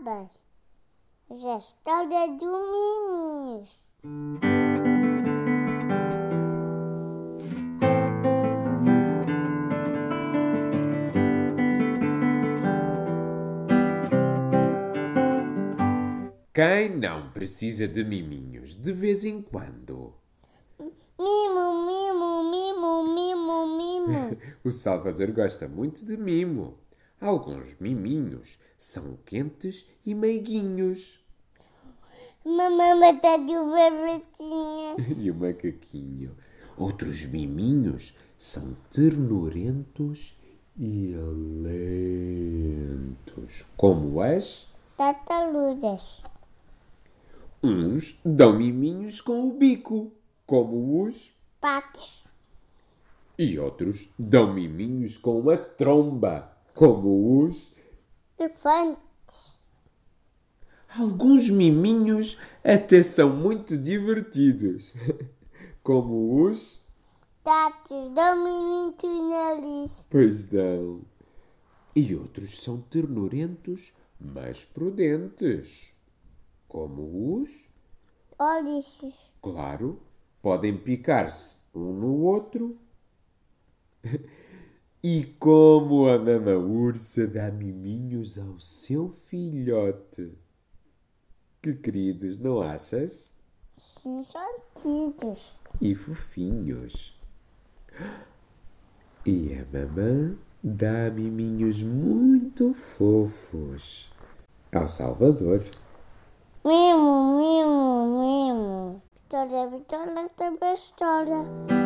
sabem? Hoje é a história dos miminhos. Quem não precisa de miminhos de vez em quando? Mimo, mimo, mimo, mimo, mimo. O Salvador gosta muito de mimo. Alguns miminhos são quentes e meiguinhos. Mamãe está de uma bebetinha. E o macaquinho. Outros miminhos são ternurentos e lentos, como as. Tartarugas. Uns dão miminhos com o bico, como os. Patos. E outros dão miminhos com a tromba, como os. Elefantes. Alguns miminhos até são muito divertidos, como os. Tatos. Dão-me muito nariz. Pois dão. E outros são ternurentos, mas prudentes, como os. Olhos. Claro, podem picar-se um no outro. E como a mama ursa dá miminhos ao seu filhote. Que queridos, não achas? Sim, sentidos. E fofinhos. E a mamã dá miminhos muito fofos ao Salvador. Mimo, mimo, mimo. História, história, história, história.